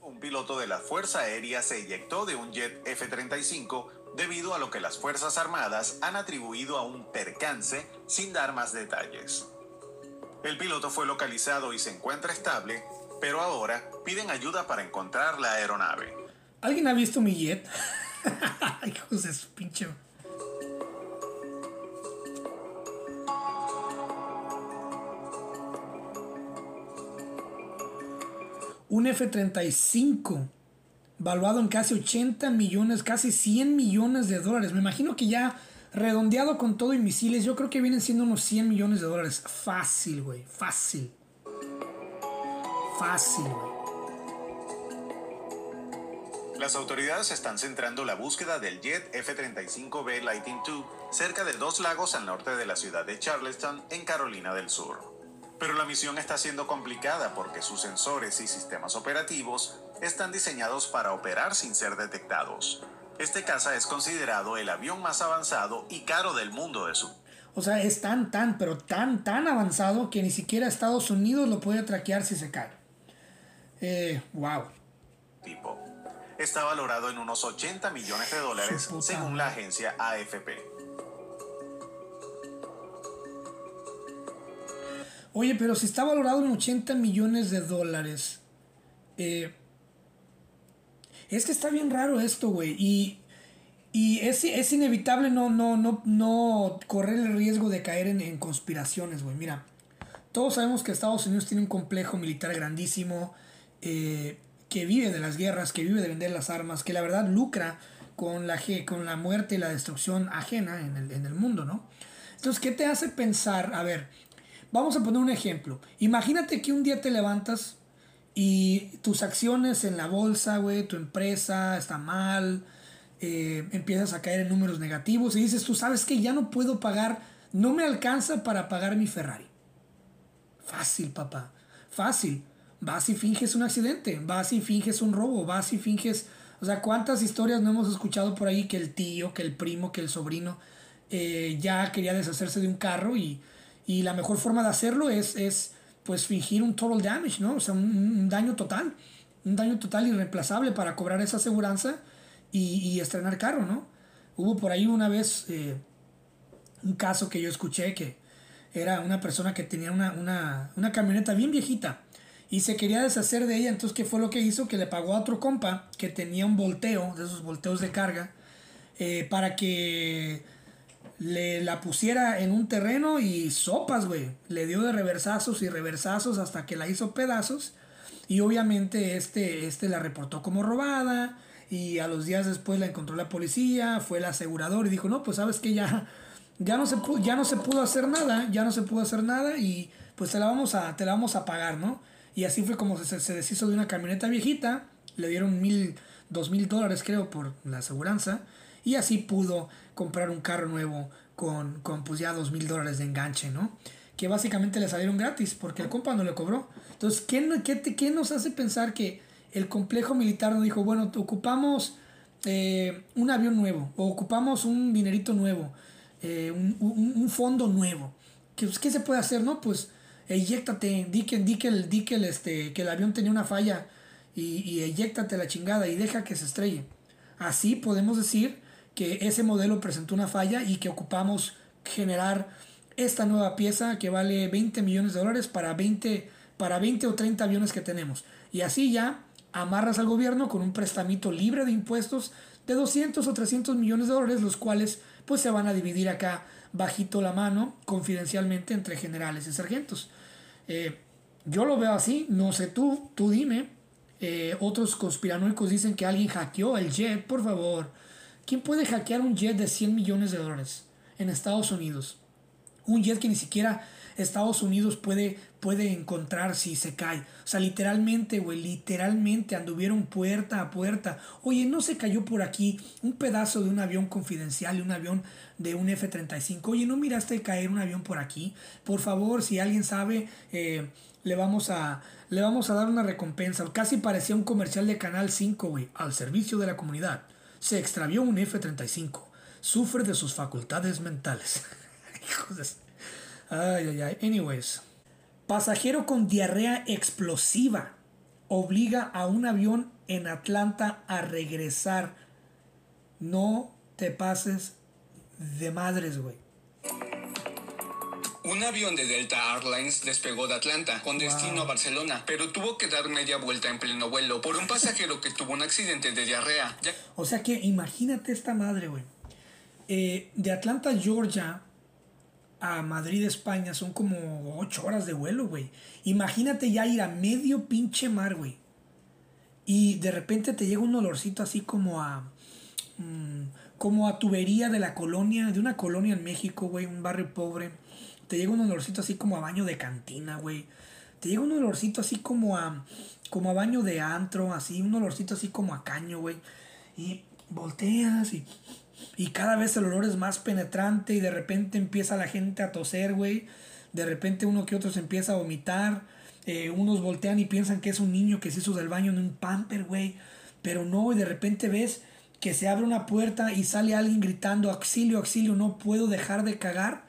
Un piloto de la Fuerza Aérea se eyectó de un jet F-35 debido a lo que las Fuerzas Armadas han atribuido a un percance sin dar más detalles. El piloto fue localizado y se encuentra estable, pero ahora piden ayuda para encontrar la aeronave. ¿Alguien ha visto mi jet? Hijos de su pinche. Un F-35 valuado en casi 80 millones, casi 100 millones de dólares. Me imagino que ya redondeado con todo y misiles, yo creo que vienen siendo unos 100 millones de dólares. Fácil, güey, fácil. Fácil, güey. Las autoridades están centrando la búsqueda del jet F-35B Lightning II cerca de dos lagos al norte de la ciudad de Charleston, en Carolina del Sur. Pero la misión está siendo complicada porque sus sensores y sistemas operativos están diseñados para operar sin ser detectados. Este caza es considerado el avión más avanzado y caro del mundo de su O sea, es tan, tan, pero tan, tan avanzado que ni siquiera Estados Unidos lo puede traquear si se cae. Eh, wow. tipo. Está valorado en unos 80 millones de dólares según la agencia AFP. Oye, pero si está valorado en 80 millones de dólares. eh, es que está bien raro esto, güey. Y, y es, es inevitable no, no, no, no correr el riesgo de caer en, en conspiraciones, güey. Mira, todos sabemos que Estados Unidos tiene un complejo militar grandísimo. eh, que vive de las guerras, que vive de vender las armas, que la verdad lucra con la, con la muerte y la destrucción ajena en el, en el mundo, ¿no? Entonces, ¿qué te hace pensar? A ver, vamos a poner un ejemplo. Imagínate que un día te levantas y tus acciones en la bolsa, güey, tu empresa está mal, eh, empiezas a caer en números negativos y dices, tú sabes que ya no puedo pagar, no me alcanza para pagar mi Ferrari. Fácil, papá, fácil. Vas y finges un accidente, vas y finges un robo, vas y finges... O sea, ¿cuántas historias no hemos escuchado por ahí que el tío, que el primo, que el sobrino eh, ya quería deshacerse de un carro y, y la mejor forma de hacerlo es, es pues fingir un total damage, ¿no? O sea, un, daño total, un daño total irreemplazable para cobrar esa aseguranza y, y estrenar carro, ¿no? Hubo por ahí una vez eh, un caso que yo escuché que era una persona que tenía una, una, una camioneta bien viejita y se quería deshacer de ella. Entonces, ¿qué fue lo que hizo? Que le pagó a otro compa que tenía un volteo, de esos volteos de carga, eh, para que le la pusiera en un terreno y sopas, güey. Le dio de reversazos y reversazos hasta que la hizo pedazos. Y obviamente este, este la reportó como robada. Y a los días después la encontró la policía, fue el asegurador y dijo, no, pues sabes que ya, ya, no se pudo, ya no se pudo hacer nada, ya no se pudo hacer nada y pues te la vamos a, te la vamos a pagar, ¿no? Y así fue como se, se deshizo de una camioneta viejita, le dieron mil, dos mil dólares creo por la aseguranza y así pudo comprar un carro nuevo con, con pues ya dos mil dólares de enganche, ¿no? Que básicamente le salieron gratis porque el compa no le cobró. Entonces, ¿qué, qué, nos hace pensar que el complejo militar no dijo, bueno, ocupamos eh, un avión nuevo o ocupamos un dinerito nuevo, eh, un, un- un fondo nuevo? ¿Qué, pues, ¿Qué se puede hacer, no? Pues eyéctate, di que, que, el, el, este, que el avión tenía una falla y, y eyéctate la chingada y deja que se estrelle. Así podemos decir que ese modelo presentó una falla y que ocupamos generar esta nueva pieza que vale 20 millones de dólares para 20, para 20 o 30 aviones que tenemos. Y así ya amarras al gobierno con un prestamito libre de impuestos de 200 o 300 millones de dólares, los cuales pues se van a dividir acá bajito la mano, confidencialmente entre generales y sargentos. Eh, yo lo veo así, no sé tú, tú dime. Eh, otros conspiranoicos dicen que alguien hackeó el jet, por favor. ¿Quién puede hackear un jet de 100 millones de dólares en Estados Unidos? Un jet que ni siquiera Estados Unidos puede, puede encontrar si se cae. O sea, literalmente, güey, literalmente anduvieron puerta a puerta. Oye, ¿no se cayó por aquí un pedazo de un avión confidencial un avión de un F-35? Oye, ¿no miraste caer un avión por aquí? Por favor, si alguien sabe, eh, le, vamos a, le vamos a dar una recompensa. Casi parecía un comercial de Canal 5, güey, al servicio de la comunidad. Se extravió un F-35. Sufre de sus facultades mentales. Ay, ay, ay. Anyways. Pasajero con diarrea explosiva obliga a un avión en Atlanta a regresar. No te pases de madres, güey. Un avión de Delta Airlines despegó de Atlanta con destino a Barcelona, pero tuvo que dar media vuelta en pleno vuelo por un pasajero que tuvo un accidente de diarrea. Ya- O sea que imagínate esta madre, güey. Eh, de Atlanta, Georgia, a Madrid, España, son como 8 horas de vuelo, güey. Imagínate ya ir a medio pinche mar, güey. Y de repente te llega un olorcito así como a. mm, como a tubería de la colonia, de una colonia en México, güey, un barrio pobre. Te llega un olorcito así como a baño de cantina, güey. Te llega un olorcito así como a. como a baño de antro, así, un olorcito así como a caño, güey. Y volteas y. Y cada vez el olor es más penetrante y de repente empieza la gente a toser, güey. De repente uno que otro se empieza a vomitar. Eh, unos voltean y piensan que es un niño que se hizo del baño en un pamper, güey. Pero no, y de repente ves que se abre una puerta y sale alguien gritando, auxilio, auxilio, no puedo dejar de cagar.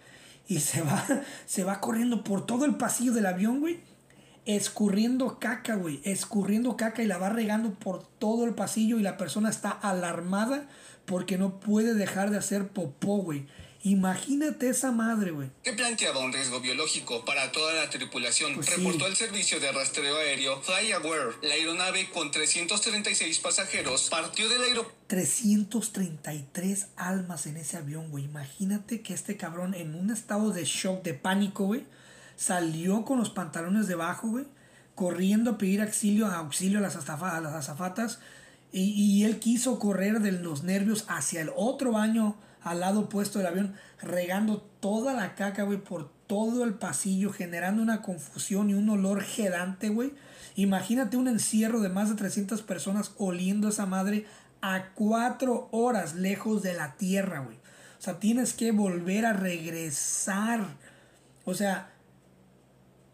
Y se va, se va corriendo por todo el pasillo del avión, güey. Escurriendo caca, güey. Escurriendo caca y la va regando por todo el pasillo y la persona está alarmada porque no puede dejar de hacer popó, güey. Imagínate esa madre, güey. que planteaba un riesgo biológico para toda la tripulación, Pues sí. reportó el servicio de rastreo aéreo FlyAware. La aeronave con 336 pasajeros partió del aeropuerto 333 almas en ese avión, güey. Imagínate que este cabrón en un estado de shock, de pánico, güey, salió con los pantalones debajo, güey, corriendo a pedir auxilio, auxilio a las azafatas. Y, y él quiso correr de los nervios hacia el otro baño al lado opuesto del avión, regando toda la caca, güey, por todo el pasillo, generando una confusión y un olor gedante, güey. Imagínate un encierro de más de 300 personas oliendo esa madre a cuatro horas lejos de la tierra, güey. O sea, tienes que volver a regresar. O sea,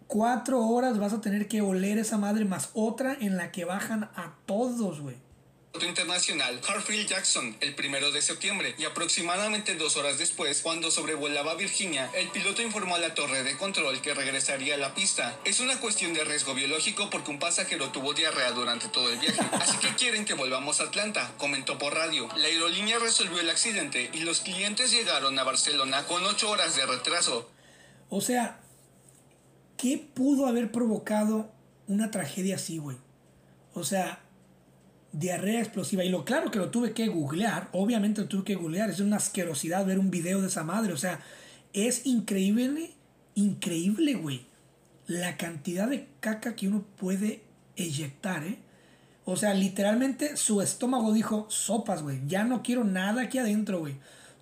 cuatro horas vas a tener que oler esa madre más otra en la que bajan a todos, güey. Internacional Harfield Jackson el primero de septiembre y aproximadamente dos horas después, cuando sobrevolaba Virginia, el piloto informó a la torre de control que regresaría a la pista. Es una cuestión de riesgo biológico porque un pasajero tuvo diarrea durante todo el viaje, así que quieren que volvamos a Atlanta, comentó por radio. La aerolínea resolvió el accidente y los clientes llegaron a Barcelona con ocho horas de retraso. O sea, ¿qué pudo haber provocado una tragedia así, güey? O sea, diarrea explosiva. Y lo claro que lo tuve que googlear, obviamente lo tuve que googlear, es una asquerosidad ver un video de esa madre. O sea, es increíble, increíble, güey. La cantidad de caca que uno puede eyectar, ¿eh? O sea, literalmente su estómago dijo, sopas, güey, ya no quiero nada aquí adentro, güey.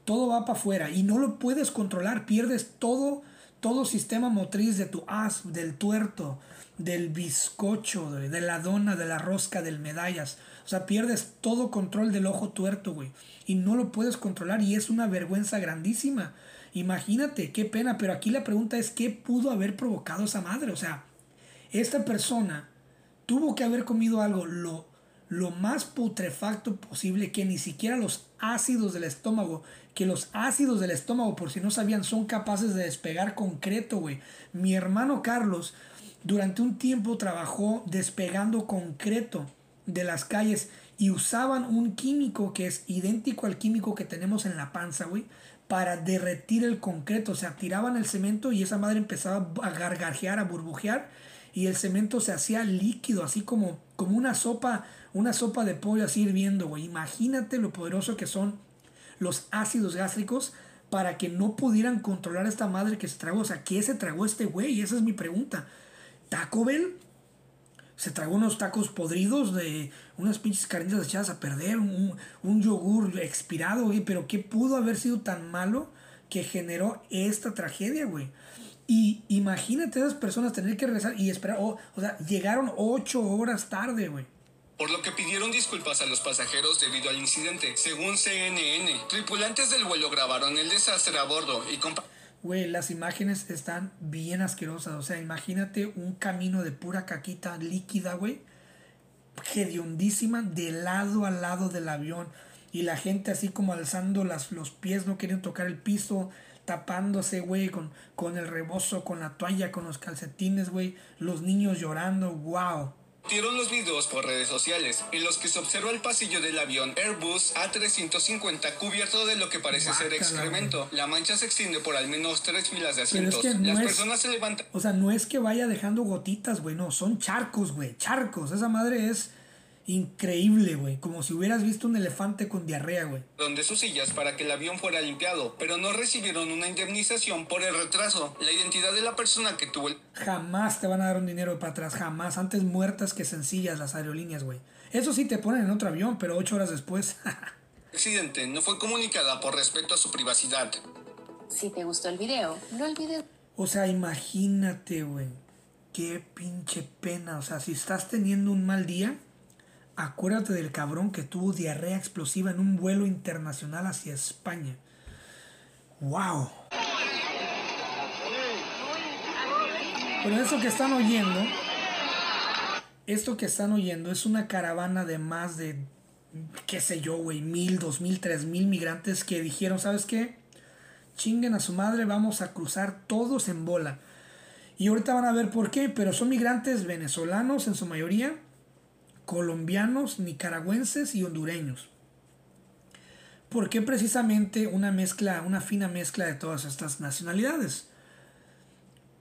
Todo va para afuera y no lo puedes controlar, pierdes todo, todo sistema motriz de tu as, del tuerto, del bizcocho, de, la dona, de la rosca, del medallas. O sea, pierdes todo control del ojo tuerto, güey. Y no lo puedes controlar y es una vergüenza grandísima. Imagínate, qué pena, pero aquí la pregunta es, ¿qué pudo haber provocado esa madre? O sea, esta persona tuvo que haber comido algo lo, lo más putrefacto posible que ni siquiera los ácidos del estómago, que los ácidos del estómago, por si no sabían, son capaces de despegar concreto, güey. Mi hermano Carlos durante un tiempo trabajó despegando concreto de las calles y usaban un químico que es idéntico al químico que tenemos en la panza, güey, para derretir el concreto. O sea, tiraban el cemento y esa madre empezaba a gargajear, a burbujear y el cemento se hacía líquido, así como, como una sopa, una sopa de pollo así hirviendo, güey. Imagínate lo poderoso que son los ácidos gástricos para que no pudieran controlar a esta madre que se tragó. O sea, ¿qué se tragó este güey? Esa es mi pregunta. ¿Taco Bell? Se tragó unos tacos podridos de unas pinches carnitas echadas a perder, un, un yogur expirado, güey. Pero ¿qué pudo haber sido tan malo que generó esta tragedia, güey? Y imagínate a esas personas tener que regresar y esperar. O sea, llegaron ocho horas tarde, güey. por lo que pidieron disculpas a los pasajeros debido al incidente. Según CNN, tripulantes del vuelo grabaron el desastre a bordo y compa- Güey, las imágenes están bien asquerosas. O sea, imagínate un camino de pura caquita líquida, güey. Hediondísima de lado a lado del avión. y la gente así como alzando las, los pies, no queriendo tocar el piso, tapándose, güey, con, con el rebozo, con la toalla, con los calcetines, güey, los niños llorando, wow. Los videos por redes sociales en los que se observa el pasillo del avión Airbus A350 cubierto de lo que parece ser excremento. La mancha se extiende por al menos tres filas de asientos. Las personas se levantan. O sea, no es que vaya dejando gotitas, güey, no, son charcos, güey, charcos. Esa madre es increíble, güey. Como si hubieras visto un elefante con diarrea, güey. Donde sus sillas para que el avión fuera limpiado, pero no recibieron una indemnización por el retraso. La identidad de la persona que tuvo el... Jamás te van a dar un dinero para atrás, jamás. Antes muertas que sencillas las aerolíneas, güey. Eso sí te ponen en otro avión, pero ocho horas después. accidente no fue comunicada por respeto a su privacidad. Si te gustó el video, no olvides... O sea, imagínate, güey. Qué pinche pena. O sea, si estás teniendo un mal día Acuérdate del cabrón que tuvo diarrea explosiva en un vuelo internacional hacia España. ¡Wow! Pero eso que están oyendo, esto que están oyendo es una caravana de más de, qué sé yo, güey, mil, dos mil, tres mil migrantes que dijeron, ¿sabes qué? Chinguen a su madre, vamos a cruzar todos en bola. Y ahorita van a ver por qué, pero son migrantes venezolanos en su mayoría colombianos, nicaragüenses y hondureños. ¿Por qué precisamente una mezcla, una fina mezcla de todas estas nacionalidades?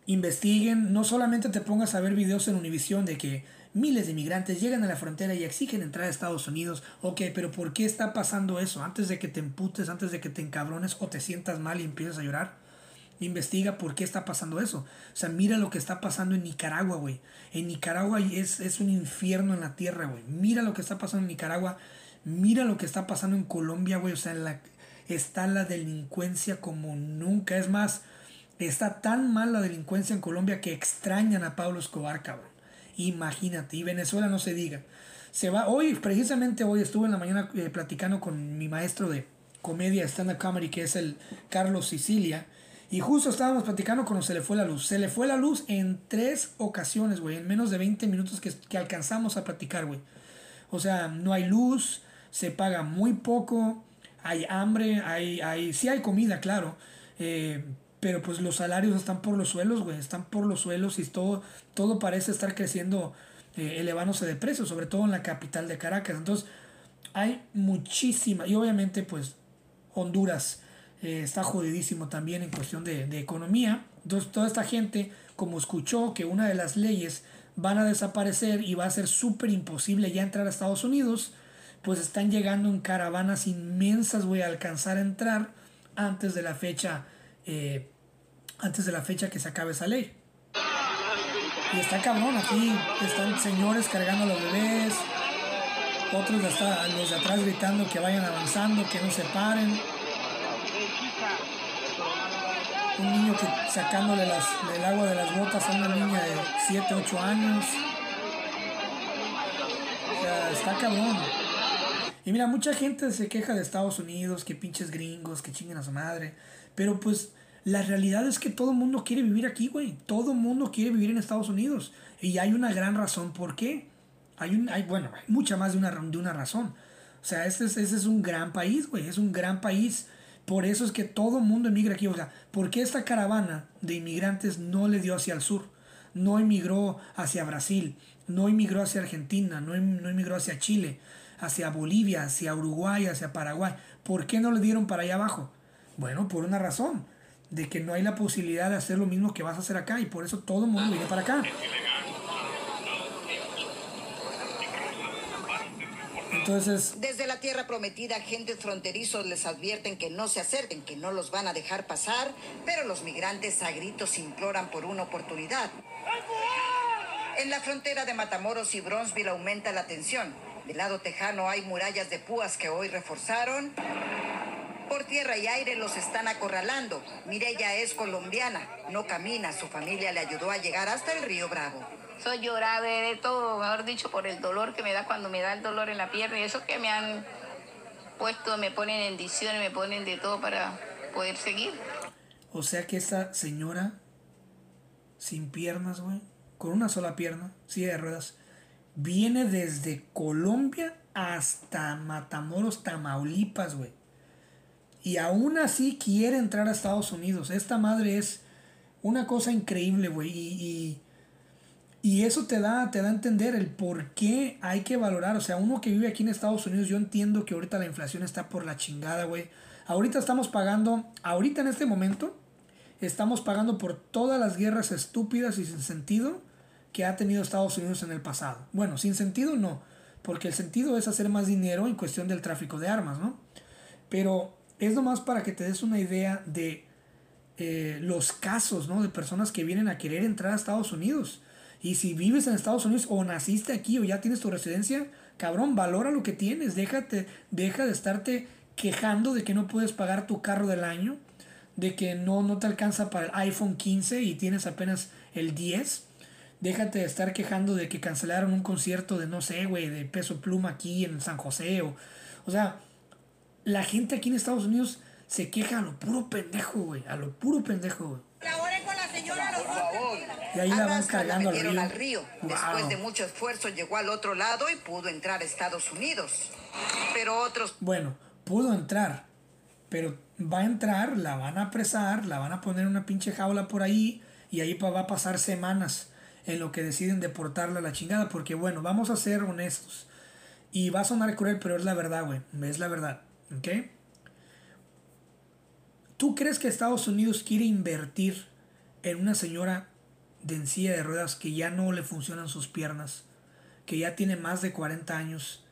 Investiguen, no solamente te pongas a ver videos en Univisión de que miles de inmigrantes llegan a la frontera y exigen entrar a Estados Unidos. Ok, pero ¿por qué está pasando eso? Antes de que te emputes, antes de que te encabrones o te sientas mal y empieces a llorar investiga por qué está pasando eso. O sea, mira lo que está pasando en Nicaragua, güey. En Nicaragua es, es un infierno en la tierra, güey. Mira lo que está pasando en Nicaragua. Mira lo que está pasando en Colombia, güey. O sea, está la delincuencia como nunca. Es más, está tan mal la delincuencia en Colombia que extrañan a Pablo Escobar, cabrón. Imagínate. Y Venezuela no se diga. Se va, hoy, precisamente hoy estuve en la mañana eh, platicando con mi maestro de comedia stand-up comedy, que es el Carlos Sicilia y justo estábamos platicando cuando se le fue la luz. Se le fue la luz en tres ocasiones, güey. En menos de 20 minutos que, que alcanzamos a platicar, güey. O sea, no hay luz, se paga muy poco, hay hambre, hay, hay, sí hay comida, claro. Eh, pero pues los salarios están por los suelos, güey. Están por los suelos y todo, todo parece estar creciendo, eh, elevándose de precio, sobre todo en la capital de Caracas. Entonces, hay muchísima. Y obviamente, pues, Honduras eh, está jodidísimo también en cuestión de, economía. Entonces toda esta gente, como escuchó que una de las leyes van a desaparecer y va a ser súper imposible ya entrar a Estados Unidos, pues están llegando en caravanas inmensas, voy a alcanzar a entrar antes de la fecha, eh, antes de la fecha que se acabe esa ley. Y está cabrón, aquí están señores cargando a los bebés, otros los de atrás gritando que vayan avanzando, que no se paren un niño que sacándole las, el agua de las botas a una niña de 7, 8 años. O sea, está cabrón. Y mira, mucha gente se queja de Estados Unidos, que pinches gringos, que chinguen a su madre. Pero pues la realidad es que todo el mundo quiere vivir aquí, güey. Todo el mundo quiere vivir en Estados Unidos. Y hay una gran razón por qué. Hay, un, hay bueno, hay mucha más de una, de una razón. O sea, este es, este es un gran país, güey. Es un gran país por eso es que todo mundo emigra aquí. O sea, ¿por qué esta caravana de inmigrantes no le dio hacia el sur? No emigró hacia Brasil, no emigró hacia Argentina, no, em, no emigró hacia Chile, hacia Bolivia, hacia Uruguay, hacia Paraguay. ¿Por qué no le dieron para allá abajo? Bueno, por una razón, de que no hay la posibilidad de hacer lo mismo que vas a hacer acá y por eso todo el mundo viene para acá. Desde la tierra prometida, agentes fronterizos les advierten que no se acerquen, que no los van a dejar pasar, pero los migrantes a gritos imploran por una oportunidad. En la frontera de Matamoros y Bronzeville aumenta la tensión. Del lado tejano hay murallas de púas que hoy reforzaron. Por tierra y aire los están acorralando. Mirella es colombiana, no camina, su familia le ayudó a llegar hasta el río Bravo soy llorar de todo, mejor dicho, por el dolor que me da cuando me da el dolor en la pierna y eso que me han puesto, me ponen en y me ponen de todo para poder seguir. O sea que esa señora sin piernas, güey, con una sola pierna, silla de ruedas, viene desde Colombia hasta Matamoros, Tamaulipas, güey. Y aún así quiere entrar a Estados Unidos. Esta madre es una cosa increíble, güey. Y, eso te da, te da a entender el por qué hay que valorar. O sea, uno que vive aquí en Estados Unidos, yo entiendo que ahorita la inflación está por la chingada, güey. Ahorita estamos pagando, ahorita en este momento, estamos pagando por todas las guerras estúpidas y sin sentido que ha tenido Estados Unidos en el pasado. Bueno, sin sentido no, porque el sentido es hacer más dinero en cuestión del tráfico de armas, ¿no? Pero es nomás para que te des una idea de eh, los casos, ¿no? De personas que vienen a querer entrar a Estados Unidos. Y si vives en Estados Unidos o naciste aquí o ya tienes tu residencia, cabrón, valora lo que tienes. Déjate, deja de estarte quejando de que no puedes pagar tu carro del año, de que no, no te alcanza para el iPhone 15 y tienes apenas el 10. Déjate de estar quejando de que cancelaron un concierto de, no sé, güey, de peso pluma aquí en San José. O, o sea, la gente aquí en Estados Unidos se queja a lo puro pendejo, güey. A lo puro pendejo, güey. con la señora, Y ahí la van cargando al río. Después de mucho esfuerzo llegó al otro lado y pudo entrar a Estados Unidos. Pero otros... Bueno, pudo entrar. Pero va a entrar, la van a apresar, la van a poner en una pinche jaula por ahí y ahí va a pasar semanas en lo que deciden deportarla a la chingada. Porque bueno, vamos a ser honestos. Y va a sonar cruel, pero es la verdad, güey. Es la verdad. ¿Ok? ¿Tú crees que Estados Unidos quiere invertir en una señora de en silla de ruedas que ya no le funcionan sus piernas, que ya tiene más de 40 años?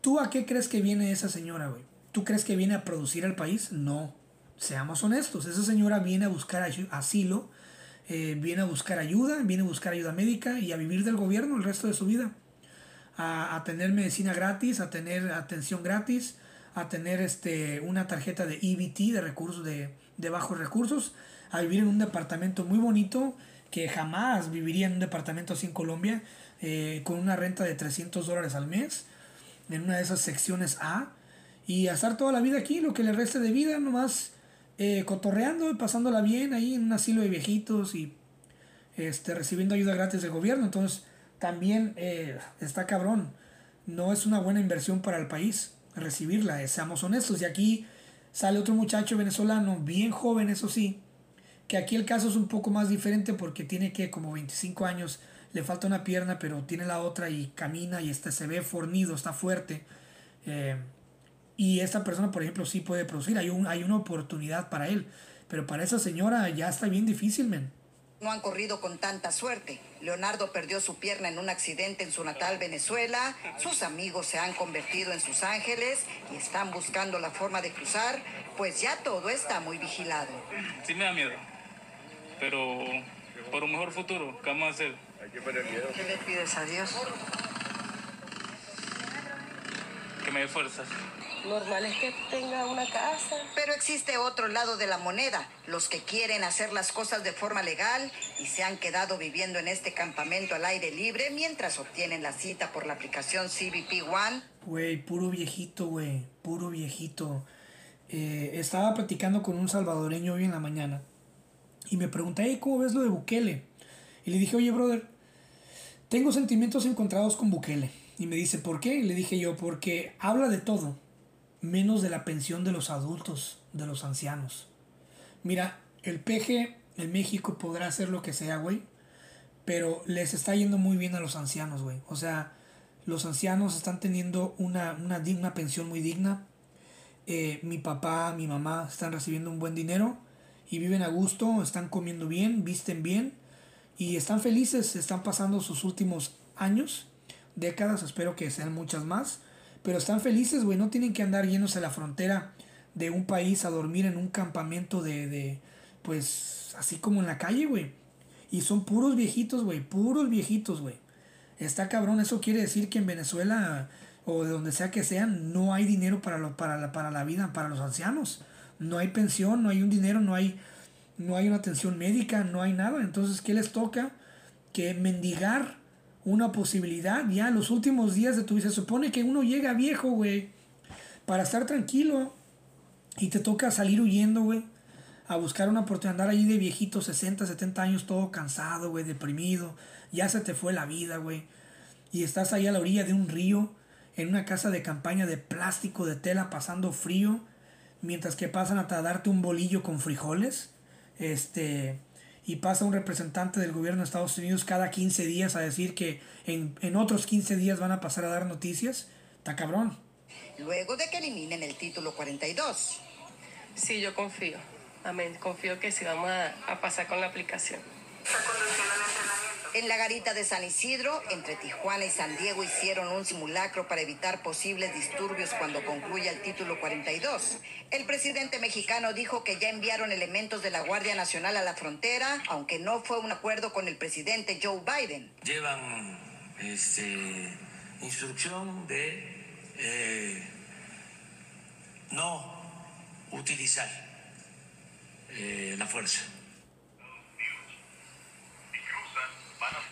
¿Tú a qué crees que viene esa señora, güey? ¿Tú crees que viene a producir el país? No. Seamos honestos, esa señora viene a buscar asilo, eh, viene a buscar ayuda, viene a buscar ayuda médica y a vivir del gobierno el resto de su vida. A, a tener medicina gratis, a tener atención gratis, a tener este, una tarjeta de EBT, de recursos de, bajos recursos, a vivir en un departamento muy bonito, que jamás viviría en un departamento así en Colombia, eh, con una renta de 300 dólares al mes, en una de esas secciones A, y estar toda la vida aquí, lo que le reste de vida, nomás eh, cotorreando, pasándola bien ahí en un asilo de viejitos y este, recibiendo ayuda gratis del gobierno. Entonces, también eh, está cabrón. No es una buena inversión para el país recibirla, seamos honestos. Y aquí sale otro muchacho venezolano, bien joven, eso sí, que aquí el caso es un poco más diferente porque tiene que como 25 años, le falta una pierna, pero tiene la otra y camina y este se ve fornido, está fuerte. Eh, y esta persona, por ejemplo, sí puede producir, hay, un, hay una oportunidad para él. Pero para esa señora ya está bien difícil, men no han corrido con tanta suerte. Leonardo perdió su pierna en un accidente en su natal Venezuela, sus amigos se han convertido en sus ángeles y están buscando la forma de cruzar, pues ya todo está muy vigilado. Sí me da miedo, pero por un mejor futuro, ¿qué vamos a hacer? ¿Qué le pides a Dios? Que me dé fuerzas normal es que tenga una casa. Pero existe otro lado de la moneda, los que quieren hacer las cosas de forma legal y se han quedado viviendo en este campamento al aire libre mientras obtienen la cita por la aplicación CBP One. Güey, puro viejito, güey, puro viejito. Eh, estaba platicando con un salvadoreño hoy en la mañana y me pregunté, ¿cómo ves lo de Bukele? Y le dije, oye, brother, tengo sentimientos encontrados con Bukele. Y me dice, ¿por qué? Y le dije yo, porque habla de todo menos de la pensión de los adultos, de los ancianos. Mira, el peje en México podrá hacer lo que sea, güey, pero les está yendo muy bien a los ancianos, güey. O sea, los ancianos están teniendo una, una, pensión muy digna. Eh, mi papá, mi mamá están recibiendo un buen dinero y viven a gusto, están comiendo bien, visten bien y están felices, están pasando sus últimos años, décadas, espero que sean muchas más pero están felices, güey. No tienen que andar llenos a la frontera de un país a dormir en un campamento de, de pues, así como en la calle, güey. Y son puros viejitos, güey. Puros viejitos, güey. Está cabrón. Eso quiere decir que en Venezuela o de donde sea que sean, no hay dinero para, lo, para, la, para la vida, para los ancianos. No hay pensión, no hay un dinero, no hay, no hay una atención médica, no hay nada. Entonces, ¿qué les toca? Que mendigar una posibilidad ya en los últimos días de tu vida. Se supone que uno llega viejo, güey, para estar tranquilo y te toca salir huyendo, güey, a buscar una oportunidad, andar ahí de viejito, 60, 70 años, todo cansado, güey, deprimido, ya se te fue la vida, güey. y estás ahí a la orilla de un río, en una casa de campaña de plástico, de tela, pasando frío, mientras que pasan a darte un bolillo con frijoles, este, y pasa un representante del gobierno de Estados Unidos cada 15 días a decir que en, en otros 15 días van a pasar a dar noticias, está cabrón. Luego de que eliminen el título 42. Sí, yo confío. Amén. Confío que sí vamos a, a pasar con la aplicación. En la garita de San Isidro, entre Tijuana y San Diego, hicieron un simulacro para evitar posibles disturbios cuando concluya el título 42. El presidente mexicano dijo que ya enviaron elementos de la Guardia Nacional a la frontera, aunque no fue un acuerdo con el presidente Joe Biden. Llevan este, instrucción de eh, no utilizar eh, la fuerza.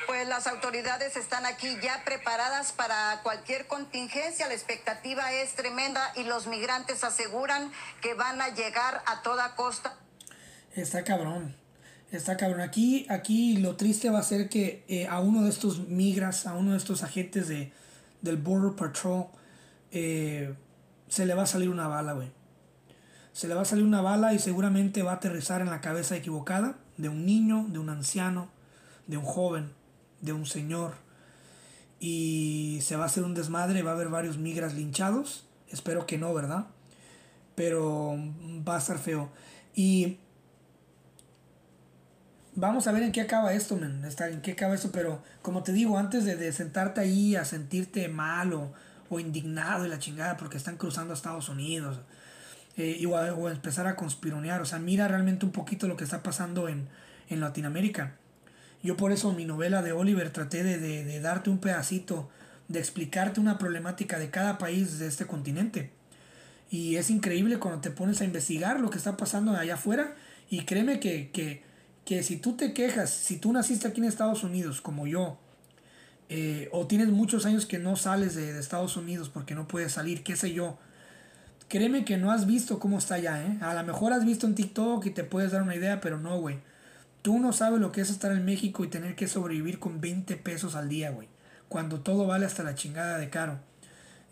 Pues las autoridades están aquí ya preparadas para cualquier contingencia. La expectativa es tremenda y los migrantes aseguran que van a llegar a toda costa. Está cabrón. Está cabrón. Aquí, aquí lo triste va a ser que eh, a uno de estos migras, a uno de estos agentes de, del Border Patrol, eh, se le va a salir una bala, güey. Se le va a salir una bala y seguramente va a aterrizar en la cabeza equivocada de un niño, de un anciano, de un joven de un señor y se va a hacer un desmadre, va a haber varios migras linchados, espero que no, ¿verdad? Pero va a estar feo. Y vamos a ver en qué acaba esto, men, en qué acaba esto, pero como te digo, antes de, sentarte ahí a sentirte mal o, indignado y la chingada porque están cruzando a Estados Unidos, eh, o, o, empezar a conspironear, o sea, mira realmente un poquito lo que está pasando en, en Latinoamérica yo por eso mi novela de Oliver traté de, darte un pedacito, de explicarte una problemática de cada país de este continente. Y es increíble cuando te pones a investigar lo que está pasando allá afuera. Y créeme que, que, si tú te quejas, si tú naciste aquí en Estados Unidos como yo, eh, o tienes muchos años que no sales de, de, Estados Unidos porque no puedes salir, qué sé yo, créeme que no has visto cómo está allá, ¿eh? A lo mejor has visto en TikTok y te puedes dar una idea, pero no, güey. Tú no sabes lo que es estar en México y tener que sobrevivir con 20 pesos al día, güey. Cuando todo vale hasta la chingada de caro.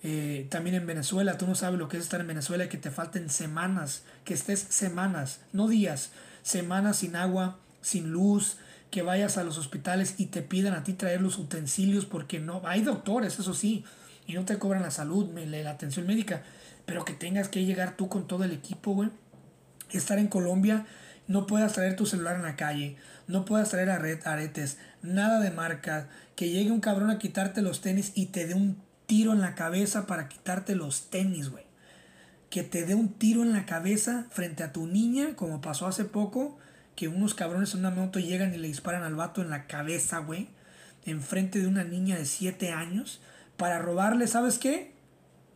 Eh, también en Venezuela, tú no sabes lo que es estar en Venezuela y que te falten semanas, que estés semanas, no días, semanas sin agua, sin luz, que vayas a los hospitales y te pidan a ti traer los utensilios porque no, hay doctores, eso sí, y no te cobran la salud, la atención médica, pero que tengas que llegar tú con todo el equipo, güey. Estar en Colombia no puedas traer tu celular en la calle, no puedas traer aretes, nada de marca, que llegue un cabrón a quitarte los tenis y te dé un tiro en la cabeza para quitarte los tenis, güey. Que te dé un tiro en la cabeza frente a tu niña, como pasó hace poco, que unos cabrones en una moto llegan y le disparan al vato en la cabeza, güey, enfrente de una niña de 7 años, para robarle, ¿sabes qué?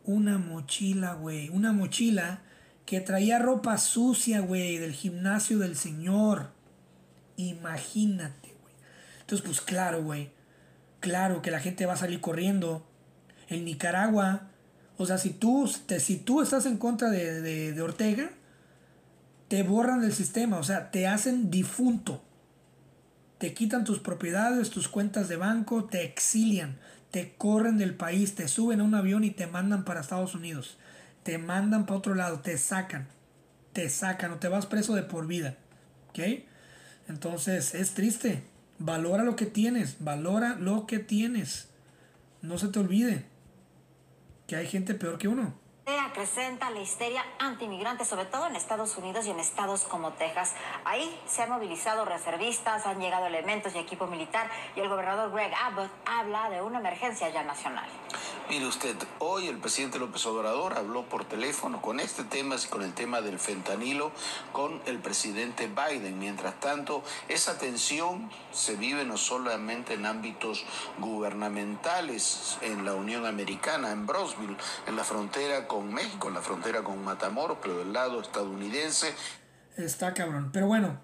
Una mochila, güey, una mochila que traía ropa sucia, güey, del gimnasio del Señor. Imagínate, güey. Entonces, pues claro, güey. Claro que la gente va a salir corriendo. En Nicaragua, o sea, si tú, te, si tú estás en contra de, de Ortega, te borran del sistema, o sea, te hacen difunto. Te quitan tus propiedades, tus cuentas de banco, te exilian, te corren del país, te suben a un avión y te mandan para Estados Unidos te mandan para otro lado, te sacan, te sacan o te vas preso de por vida. ¿Ok? Entonces es triste. Valora lo que tienes, valora lo que tienes. No se te olvide que hay gente peor que uno acrecenta la histeria antimigrante, sobre todo en Estados Unidos y en estados como Texas. Ahí se han movilizado reservistas, han llegado elementos y equipo militar y el gobernador Greg Abbott habla de una emergencia ya nacional. Mire usted, hoy el presidente López Obrador habló por teléfono con este tema con el tema del fentanilo con el presidente Biden. Mientras tanto, esa tensión se vive no solamente en ámbitos gubernamentales en la Unión Americana, en Brosville, en la frontera con México, en la frontera con Matamoros, pero del lado estadounidense. Está cabrón. Pero bueno,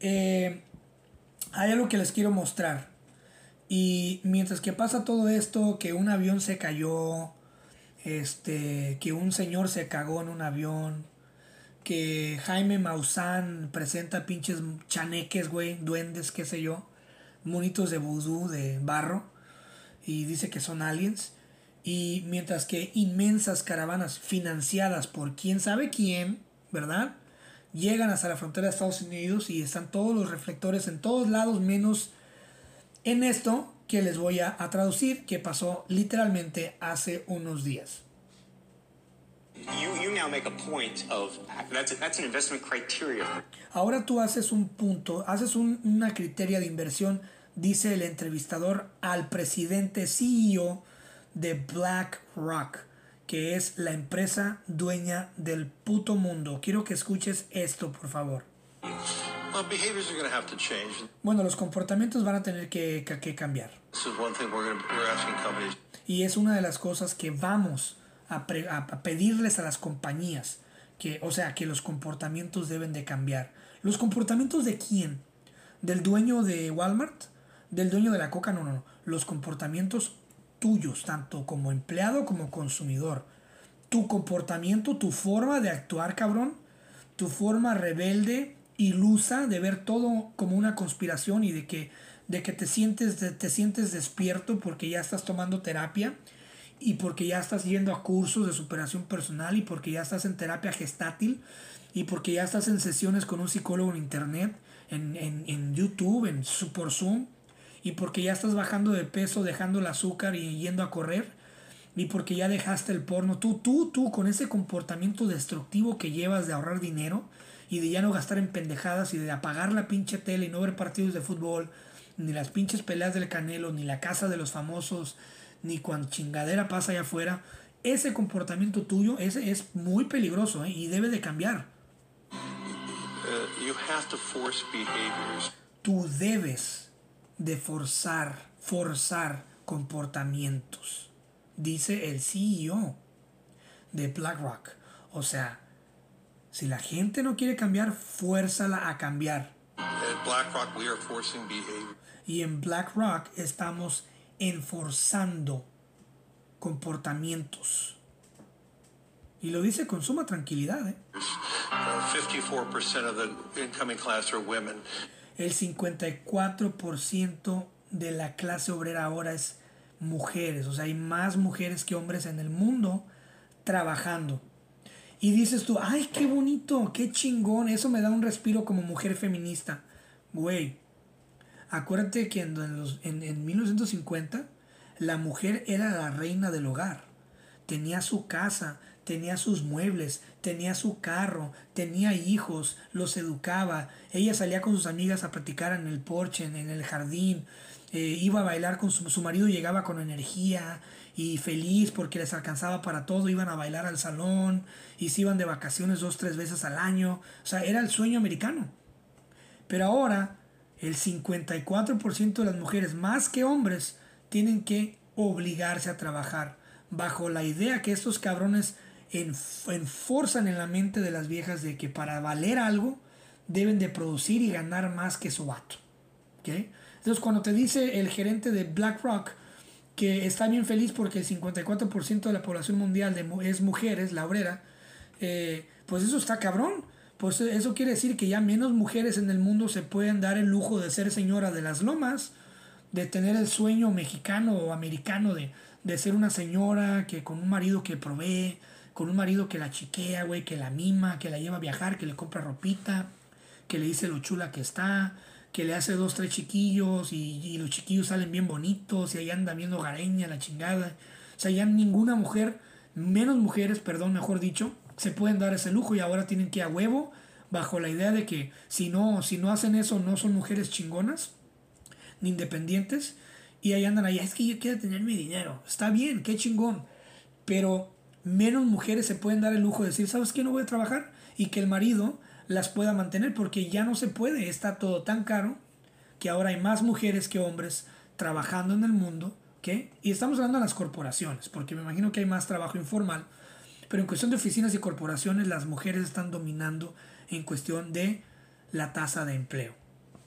eh, hay algo que les quiero mostrar. Y mientras que pasa todo esto, que un avión se cayó, este, que un señor se cagó en un avión, que Jaime Maussan presenta pinches chaneques, güey, duendes, qué sé yo, monitos de vudú, de barro. y dice que son aliens. Y mientras que inmensas caravanas financiadas por quién sabe quién, ¿verdad? Llegan hasta la frontera de Estados Unidos y están todos los reflectores en todos lados menos en esto que les voy a, a traducir que pasó literalmente hace unos días. Ahora tú haces un punto, haces un- una criteria de inversión, dice el entrevistador al presidente CEO de BlackRock, que es la empresa dueña del puto mundo. Quiero que escuches esto, por favor. Bueno, los comportamientos van a tener que, que- que cambiar. Y es una de las cosas que vamos a, pre- a- a pedirles a las compañías. Que, o sea, que los comportamientos deben de cambiar. ¿Los comportamientos de quién? ¿Del dueño de Walmart? ¿Del dueño de la coca? No, no, no. Los comportamientos tuyos, tanto como empleado como consumidor. Tu comportamiento, tu forma de actuar, cabrón. Tu forma rebelde, ilusa, de ver todo como una conspiración y de que, de que te, sientes, te sientes despierto porque ya estás tomando terapia y porque ya estás yendo a cursos de superación personal y porque ya estás en terapia gestátil y porque ya estás en sesiones con un psicólogo en internet, en, en, en YouTube, en por Zoom y porque ya estás bajando de peso, dejando el azúcar y yendo a correr y porque ya dejaste el porno, tú, tú, tú, con ese comportamiento destructivo que llevas de ahorrar dinero y de ya no gastar en pendejadas y de apagar la pinche tele y no ver partidos de fútbol, ni las pinches peleas del Canelo, ni la casa de los famosos, ni cuando chingadera pasa allá afuera, ese comportamiento tuyo ese es muy peligroso ¿eh? y debe de cambiar. Uh, you have to force behaviors. Tú debes de forzar, forzar comportamientos, dice el CEO de BlackRock. O sea, si la gente no quiere cambiar, fuérzala a cambiar. BlackRock, we are forcing behavior. Y en BlackRock estamos enforzando comportamientos. Y lo dice con suma tranquilidad. ¿eh? Uh, 54% of the incoming class are women. El 54% de la clase obrera ahora es mujeres. O sea, hay más mujeres que hombres en el mundo trabajando. Y dices tú, ay, qué bonito, qué chingón. Eso me da un respiro como mujer feminista. Güey, acuérdate que en, los- en- en 1950 la mujer era la reina del hogar. Tenía su casa, tenía sus muebles, tenía su carro, tenía hijos, los educaba. Ella salía con sus amigas a platicar en el porche, en, el jardín. eh, iba a bailar con su, su marido, llegaba con energía y feliz porque les alcanzaba para todo. Iban a bailar al salón y se iban de vacaciones dos, tres veces al año. O sea, era el sueño americano. Pero ahora el 54% de las mujeres, más que hombres, tienen que obligarse a trabajar bajo la idea que estos cabrones enforzan en la mente de las viejas de que para valer algo deben de producir y ganar más que su vato. ¿ok? Entonces cuando te dice el gerente de BlackRock que está bien feliz porque el 54% de la población mundial de es mujeres, la obrera, eh, pues eso está cabrón. Pues eso quiere decir que ya menos mujeres en el mundo se pueden dar el lujo de ser señora de las lomas, de tener el sueño mexicano o americano de, de ser una señora que con un marido que provee, con un marido que la chiquea, güey, que la mima, que la lleva a viajar, que le compra ropita, que le dice lo chula que está, que le hace dos, tres chiquillos y, y los chiquillos salen bien bonitos y ahí anda viendo gareña, la chingada. O sea, ya ninguna mujer, menos mujeres, perdón, mejor dicho, se pueden dar ese lujo y ahora tienen que a huevo bajo la idea de que si no, si no hacen eso no son mujeres chingonas ni independientes y ahí andan ahí, es que yo quiero tener mi dinero. Está bien, qué chingón. Pero menos mujeres se pueden dar el lujo de decir, ¿sabes qué? No voy a trabajar y que el marido las pueda mantener porque ya no se puede, está todo tan caro que ahora hay más mujeres que hombres trabajando en el mundo, ¿ok? Y estamos hablando de las corporaciones, porque me imagino que hay más trabajo informal, pero en cuestión de oficinas y corporaciones las mujeres están dominando en cuestión de la tasa de empleo.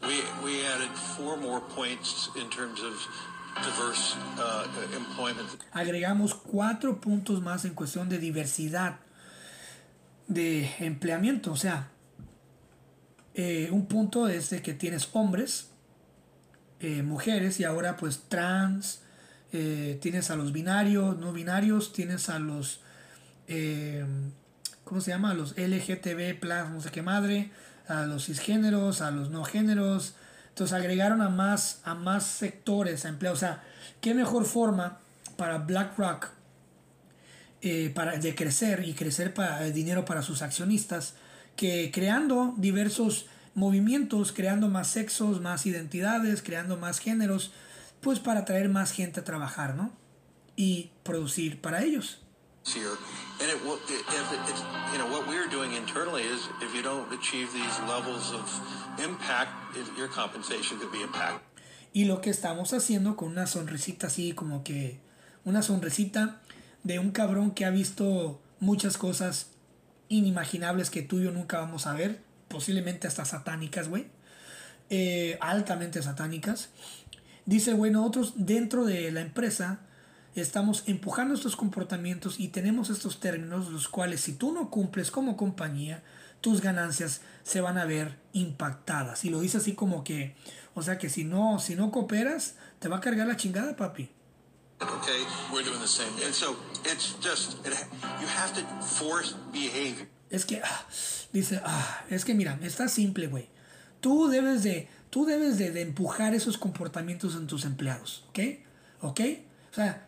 We, we added four more points in terms. Agregamos cuatro puntos más en cuestión de diversidad de empleamiento. O sea, eh, un punto es de que tienes hombres, eh, mujeres y ahora pues trans, eh, tienes a los binarios, no binarios, tienes a los, ¿cómo se llama? A los LGTB, plus, no sé qué madre, a los cisgéneros, a los no géneros. Entonces agregaron a más, a más sectores, a empleados. O sea, ¿qué mejor forma para BlackRock eh, para, de crecer y crecer para, el dinero para sus accionistas que creando diversos movimientos, creando más sexos, más identidades, creando más géneros, pues para traer más gente a trabajar, ¿no? Y producir para ellos. And it, you know, what we're doing internally is if you don't achieve these levels of impact, your compensation be impacted. Y lo que estamos haciendo con una sonrisita así, como que una sonrisita de un cabrón que ha visto muchas cosas inimaginables que tú y yo nunca vamos a ver, posiblemente hasta satánicas, güey, Eh, altamente satánicas. Dice, bueno, nosotros dentro de la empresa estamos empujando estos comportamientos y tenemos estos términos, los cuales si tú no cumples como compañía, tus ganancias se van a ver impactadas. Y lo dice así como que, o sea que si no, si no cooperas, te va a cargar la chingada, papi. Okay, we're doing the same. And so it's just it, you have to force behavior. Es que, ah, dice, ah, es que mira, está simple, güey. Tú debes de, tú debes de, de empujar esos comportamientos en tus empleados, ¿ok? ¿Ok? O sea,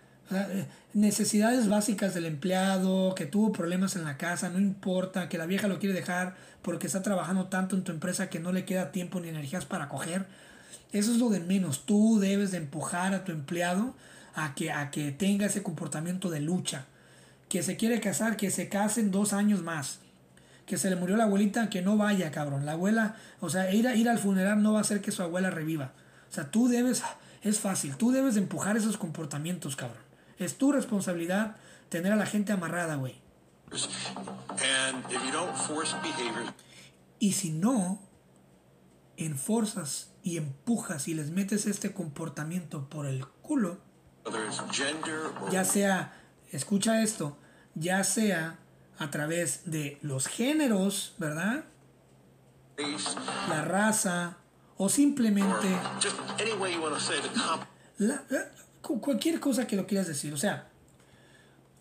necesidades básicas del empleado, que tuvo problemas en la casa, no importa, que la vieja lo quiere dejar porque está trabajando tanto en tu empresa que no le queda tiempo ni energías para coger. Eso es lo de menos. Tú debes de empujar a tu empleado a que, a que tenga ese comportamiento de lucha. Que se quiere casar, que se casen dos años más. Que se le murió la abuelita, que no vaya, cabrón. La abuela, o sea, ir, a, ir al funeral no va a hacer que su abuela reviva. O sea, tú debes, es fácil, tú debes de empujar esos comportamientos, cabrón. Es tu responsabilidad tener a la gente amarrada, güey. Y si no, enforzas y empujas y les metes este comportamiento por el culo, ya sea, escucha esto, ya sea a través de los géneros, ¿verdad? La raza o simplemente la- cualquier cosa que lo quieras decir. O sea,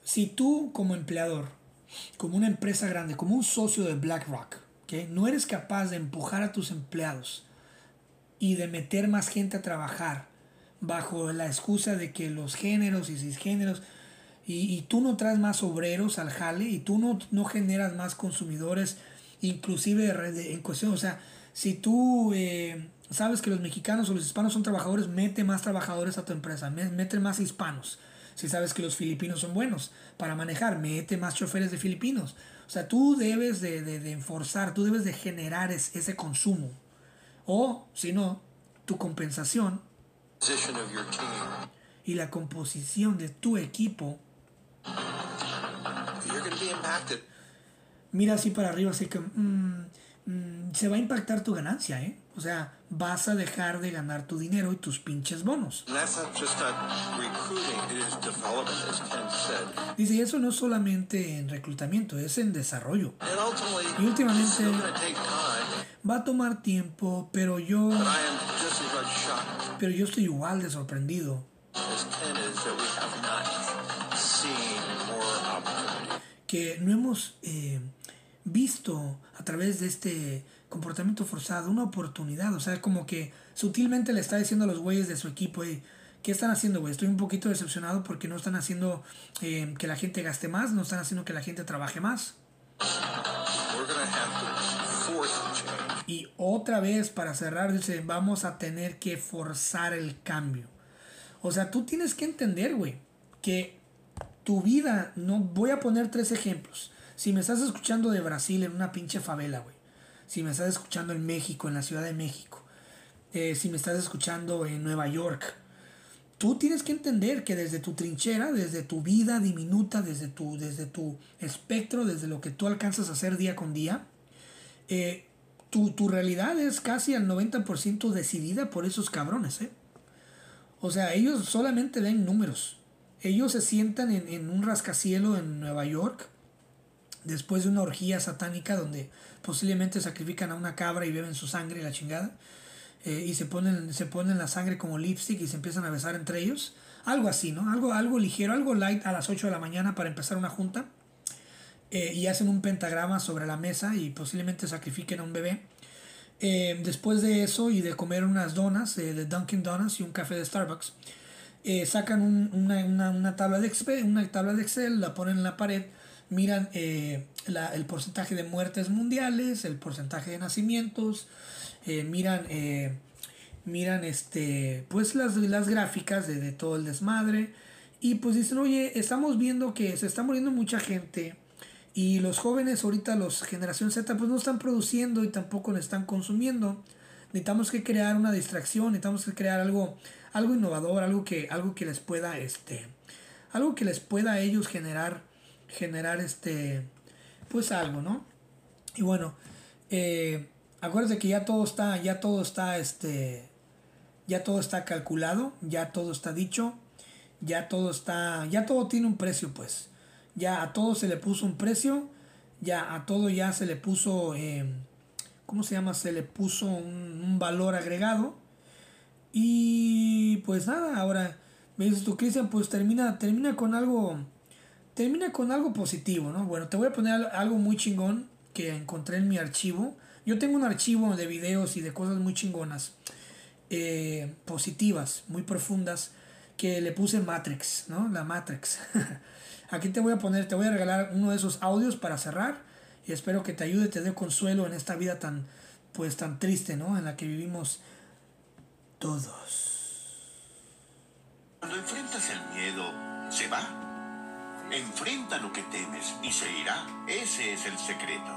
si tú como empleador, como una empresa grande, como un socio de BlackRock, ¿ok? no eres capaz de empujar a tus empleados y de meter más gente a trabajar bajo la excusa de que los géneros y cisgéneros y, y tú no traes más obreros al jale y tú no, no generas más consumidores, inclusive en cuestión, o sea, si tú eh, sabes que los mexicanos o los hispanos son trabajadores, mete más trabajadores a tu empresa, me- mete más hispanos. Si sabes que los filipinos son buenos para manejar, mete más choferes de filipinos. O sea, tú debes de, de, de enforzar, tú debes de generar es- ese consumo. O, si no, tu compensación y la composición de tu equipo You're going to be impacted. mira así para arriba, así que mm, mm, se va a impactar tu ganancia, ¿eh? O sea, vas a dejar de ganar tu dinero y tus pinches bonos. Dice, y eso no es solamente en reclutamiento, es en desarrollo. Y últimamente va a tomar tiempo, pero yo, pero yo estoy igual de sorprendido que no hemos eh, visto través de este comportamiento forzado una oportunidad. O sea, como que sutilmente le está diciendo a los güeyes de su equipo, "Ey, ¿qué están haciendo, güey? Estoy un poquito decepcionado porque no están haciendo eh, que la gente gaste más, no están haciendo que la gente trabaje más. Y otra vez, para cerrar, dice, vamos a tener que forzar el cambio. O sea, tú tienes que entender, güey, que tu vida, no voy a poner tres ejemplos. Si me estás escuchando de Brasil en una pinche favela, güey. Si me estás escuchando en México, en la Ciudad de México. eh, si me estás escuchando en Nueva York. Tú tienes que entender que desde tu trinchera, desde tu vida diminuta, desde tu, desde tu espectro, desde lo que tú alcanzas a hacer día con día, eh, tu, tu realidad es casi al 90% decidida por esos cabrones, ¿eh? O sea, ellos solamente ven números. Ellos se sientan en, en un rascacielo en Nueva York después de una orgía satánica donde posiblemente sacrifican a una cabra y beben su sangre y la chingada. eh, y se ponen, se ponen la sangre como lipstick y se empiezan a besar entre ellos. Algo así, ¿no? Algo, algo ligero, algo light a las 8 de la mañana para empezar una junta. Eh, y hacen un pentagrama sobre la mesa y posiblemente sacrifiquen a un bebé. Eh, después de eso y de comer unas donas de Dunkin' Donuts y un café de Starbucks, sacan una, una, una, tabla de Excel, una tabla de Excel, la ponen en la pared, miran la, el porcentaje de muertes mundiales, el porcentaje de nacimientos, miran, miran este, pues las, las gráficas de, de todo el desmadre. Y pues dicen, oye, estamos viendo que se está muriendo mucha gente y los jóvenes ahorita, los generación Z, pues no están produciendo y tampoco lo están consumiendo. Necesitamos que crear una distracción, necesitamos que crear algo, algo innovador, algo que, algo que les pueda, este, algo que les pueda a ellos generar, generar este, pues algo, ¿no? Y bueno, eh, acuérdense que ya todo está, ya todo está, este, ya todo está calculado, ya todo está dicho, ya todo está, ya todo tiene un precio, pues ya a todo se le puso un precio, ya a todo ya se le puso, eh, ¿cómo se llama? Se le puso un, valor agregado. Y pues nada, ahora me dices tú, Cristian, pues termina, termina con algo, termina con algo positivo, ¿no? Bueno, te voy a poner algo muy chingón que encontré en mi archivo. Yo tengo un archivo de videos y de cosas muy chingonas, eh, positivas, muy profundas, que le puse Matrix, ¿no? La Matrix. Aquí te voy a poner, te voy a regalar uno de esos audios para cerrar y espero que te ayude, te dé consuelo en esta vida tan, pues tan triste, ¿no? En la que vivimos todos. Cuando enfrentas el miedo, se va. Enfrenta lo que temes y se irá. Ese es el secreto.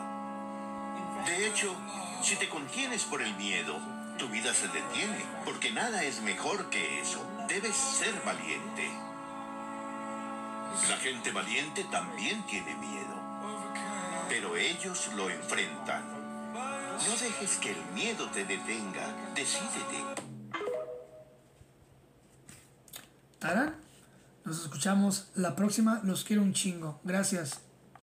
De hecho, si te contienes por el miedo, tu vida se detiene, porque nada es mejor que eso. Debes ser valiente. La gente valiente también tiene miedo, pero ellos lo enfrentan. No dejes que el miedo te detenga, decídete. Tarán, nos escuchamos la próxima, los quiero un chingo. Gracias.